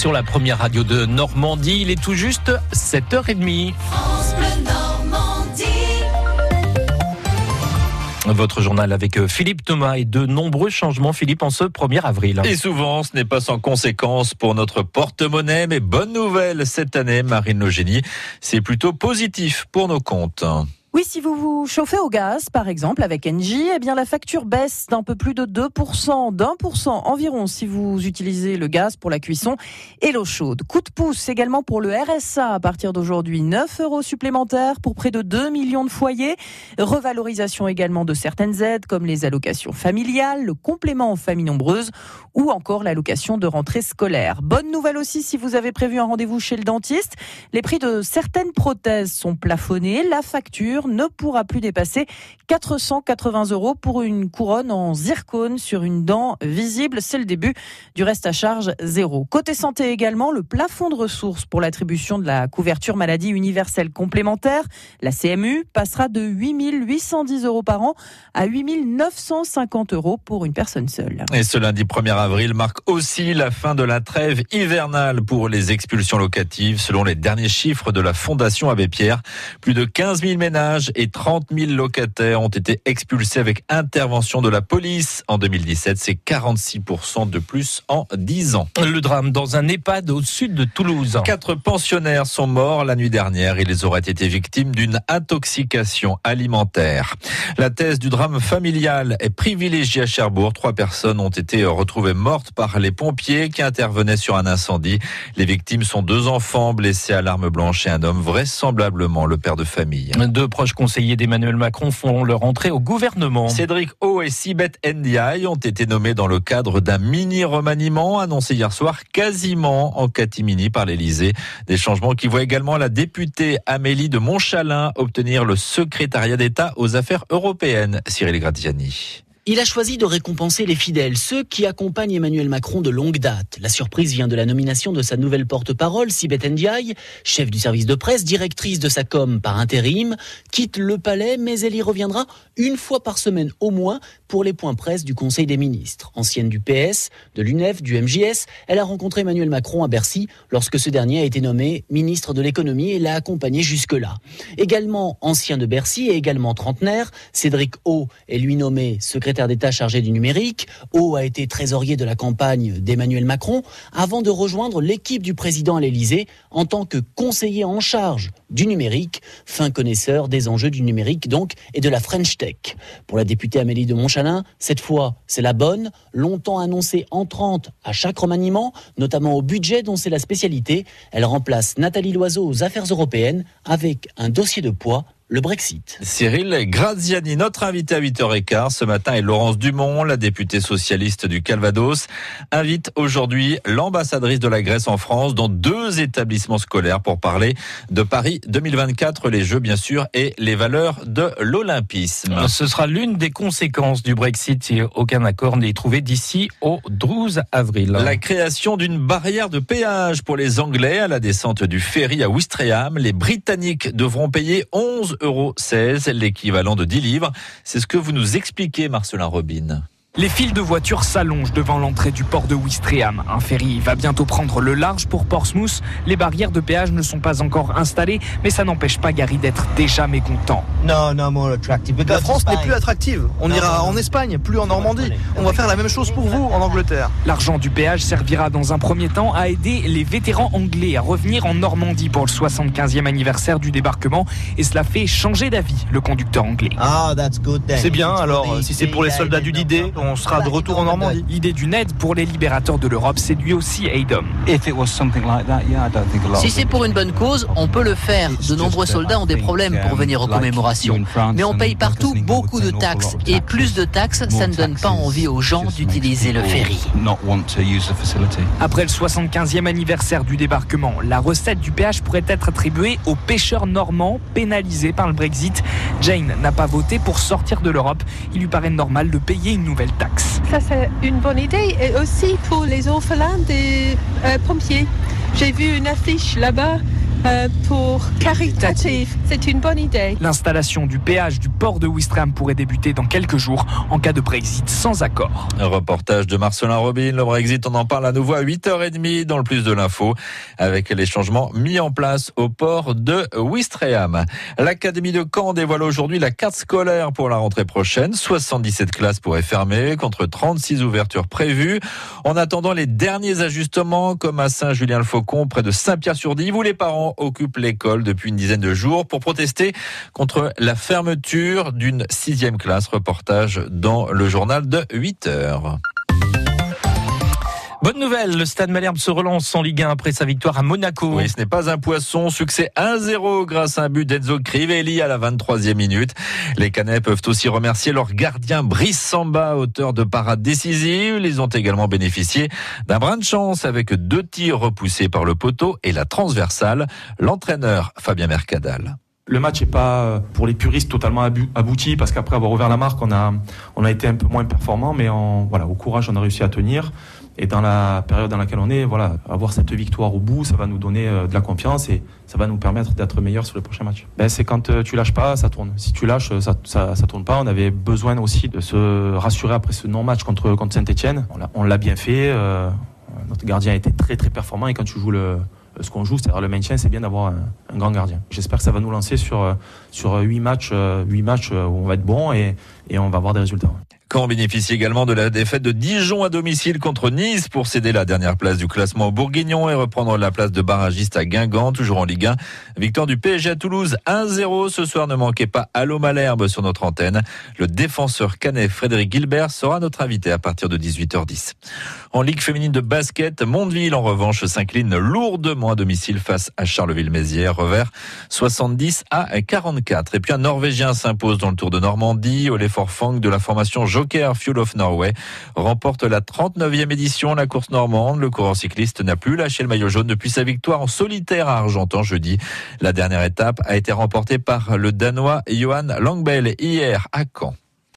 sur la première radio de Normandie. Il est tout juste 7h30. Votre journal avec euh, Philippe Thomas et de nombreux changements, Philippe, en ce 1er avril. Et souvent, ce n'est pas sans conséquence pour notre porte-monnaie, mais bonne nouvelle cette année, Marine Logénie, c'est plutôt positif pour nos comptes. Oui, si vous vous chauffez au gaz, par exemple, avec Engie, eh bien, la facture baisse d'un peu plus de 2%, d'un pour cent environ si vous utilisez le gaz pour la cuisson et l'eau chaude. Coup de pouce également pour le RSA à partir d'aujourd'hui, 9 euros supplémentaires pour près de 2 millions de foyers. Revalorisation également de certaines aides comme les allocations familiales, le complément aux familles nombreuses ou encore l'allocation de rentrée scolaire. Bonne nouvelle aussi si vous avez prévu un rendez-vous chez le dentiste. Les prix de certaines prothèses sont plafonnés. La facture ne pourra plus dépasser 480 euros pour une couronne en zircone sur une dent visible. C'est le début du reste à charge zéro. Côté santé également, le plafond de ressources pour l'attribution de la couverture maladie universelle complémentaire, la CMU, passera de 8 810 euros par an à 8 950 euros pour une personne seule. Et ce lundi 1er avril marque aussi la fin de la trêve hivernale pour les expulsions locatives. Selon les derniers chiffres de la Fondation Abbé Pierre, plus de 15 000 ménages et 30 000 locataires ont été expulsés avec intervention de la police en 2017. C'est 46% de plus en 10 ans. Le drame dans un EHPAD au sud de Toulouse. Quatre pensionnaires sont morts la nuit dernière. Ils auraient été victimes d'une intoxication alimentaire. La thèse du drame familial est privilégiée à Cherbourg. Trois personnes ont été retrouvées mortes par les pompiers qui intervenaient sur un incendie. Les victimes sont deux enfants blessés à l'arme blanche et un homme vraisemblablement le père de famille. Deux proches conseillers d'Emmanuel Macron font leur entrée au gouvernement. Cédric O et Sibeth Ndiaye ont été nommés dans le cadre d'un mini remaniement annoncé hier soir quasiment en catimini par l'Elysée. Des changements qui voient également la députée Amélie de Montchalin obtenir le secrétariat d'État aux affaires européennes. Cyril Gradiani. Il a choisi de récompenser les fidèles, ceux qui accompagnent Emmanuel Macron de longue date. La surprise vient de la nomination de sa nouvelle porte-parole, Sibeth Ndiaye, chef du service de presse, directrice de sa com par intérim, quitte le palais, mais elle y reviendra une fois par semaine au moins pour les points presse du Conseil des ministres. Ancienne du PS, de l'UNEF, du MJS, elle a rencontré Emmanuel Macron à Bercy lorsque ce dernier a été nommé ministre de l'économie et l'a accompagné jusque-là. Également ancien de Bercy et également trentenaire, Cédric O est lui nommé secrétaire secrétaire d'État chargé du numérique. O a été trésorier de la campagne d'Emmanuel Macron avant de rejoindre l'équipe du président à l'Élysée en tant que conseiller en charge du numérique, fin connaisseur des enjeux du numérique donc et de la French Tech. Pour la députée Amélie de Montchalin, cette fois, c'est la bonne, longtemps annoncée entrante à chaque remaniement, notamment au budget dont c'est la spécialité. Elle remplace Nathalie Loiseau aux affaires européennes avec un dossier de poids le Brexit. Cyril Graziani, notre invité à 8h15 ce matin est Laurence Dumont, la députée socialiste du Calvados, invite aujourd'hui l'ambassadrice de la Grèce en France dans deux établissements scolaires pour parler de Paris 2024, les Jeux bien sûr et les valeurs de l'Olympisme. Ce sera l'une des conséquences du Brexit si aucun accord n'est trouvé d'ici au 12 avril. La création d'une barrière de péage pour les Anglais à la descente du ferry à Ouistreham. Les Britanniques devront payer 11 euros 16, l'équivalent de 10 livres. C'est ce que vous nous expliquez, Marcelin Robin. Les files de voitures s'allongent devant l'entrée du port de Ouistreham. Un ferry va bientôt prendre le large pour Portsmouth. Les barrières de péage ne sont pas encore installées, mais ça n'empêche pas Gary d'être déjà mécontent. La France n'est plus attractive. On ira en Espagne, plus en Normandie. On va faire la même chose pour vous en Angleterre. L'argent du péage servira dans un premier temps à aider les vétérans anglais à revenir en Normandie pour le 75e anniversaire du débarquement. Et cela fait changer d'avis le conducteur anglais. Ah, c'est bien, alors si c'est pour les soldats du D-Day, on sera de retour en Normandie. L'idée d'une aide pour les libérateurs de l'Europe séduit aussi Aidom. Si c'est pour une bonne cause, on peut le faire. De nombreux soldats ont des problèmes pour venir aux commémorations. Mais on paye partout beaucoup de taxes. Et plus de taxes, ça ne donne pas envie aux gens d'utiliser le ferry. Après le 75e anniversaire du débarquement, la recette du péage pourrait être attribuée aux pêcheurs normands pénalisés par le Brexit. Jane n'a pas voté pour sortir de l'Europe. Il lui paraît normal de payer une nouvelle Ça, c'est une bonne idée. Et aussi pour les orphelins des euh, pompiers. J'ai vu une affiche là-bas euh, pour caritatif. C'est une bonne idée. L'installation du péage du port de Ouistreham pourrait débuter dans quelques jours en cas de Brexit sans accord. Un reportage de Marcelin Robin. Le Brexit, on en parle à nouveau à 8h30 dans le plus de l'info avec les changements mis en place au port de Ouistreham. L'Académie de Caen dévoile aujourd'hui la carte scolaire pour la rentrée prochaine. 77 classes pourraient fermer contre 36 ouvertures prévues. En attendant les derniers ajustements comme à Saint-Julien-le-Faucon près de Saint-Pierre-sur-Dive où les parents occupent l'école depuis une dizaine de jours pour protester contre la fermeture d'une sixième classe. Reportage dans le journal de 8 heures. Bonne nouvelle, le Stade Malherbe se relance en Ligue 1 après sa victoire à Monaco. Oui, ce n'est pas un poisson. Succès 1-0 grâce à un but d'Enzo Crivelli à la 23e minute. Les Canets peuvent aussi remercier leur gardien Brice Samba, auteur de parade décisive. Ils ont également bénéficié d'un brin de chance avec deux tirs repoussés par le poteau et la transversale. L'entraîneur Fabien Mercadal. Le match n'est pas euh, pour les puristes totalement abouti parce qu'après avoir ouvert la marque, on a, on a été un peu moins performant, mais en, voilà, au courage, on a réussi à tenir. Et dans la période dans laquelle on est, voilà, avoir cette victoire au bout, ça va nous donner euh, de la confiance et ça va nous permettre d'être meilleurs sur les prochains matchs. Ben, c'est quand euh, tu lâches pas, ça tourne. Si tu lâches, ça, ça, ça, tourne pas. On avait besoin aussi de se rassurer après ce non-match contre, contre Saint-Etienne. On l'a bien fait. Euh, notre gardien a été très très performant et quand tu joues le, ce qu'on joue, c'est-à-dire le maintien, c'est bien d'avoir un, grand gardien. J'espère que ça va nous lancer sur, sur 8 matchs, 8 matchs où on va être bon et, et on va avoir des résultats. Caen bénéficie également de la défaite de Dijon à domicile contre Nice pour céder la dernière place du classement bourguignon et reprendre la place de barragiste à Guingamp, toujours en Ligue 1. Victoire du PSG à Toulouse 1-0 ce soir. Ne manquez pas Allo Malherbe sur notre antenne. Le défenseur canet Frédéric Gilbert sera notre invité à partir de 18h10. En Ligue féminine de basket, Mondeville en revanche s'incline lourdement à domicile face à Charleville-Mézières, revers 70 à 44. Et puis un Norvégien s'impose dans le Tour de Normandie, l'effort Fang de la formation Joker Fuel of Norway remporte la 39e édition la course normande. Le coureur cycliste n'a plus lâché le maillot jaune depuis sa victoire en solitaire à Argentan jeudi. La dernière étape a été remportée par le Danois Johan Langbell hier à Caen.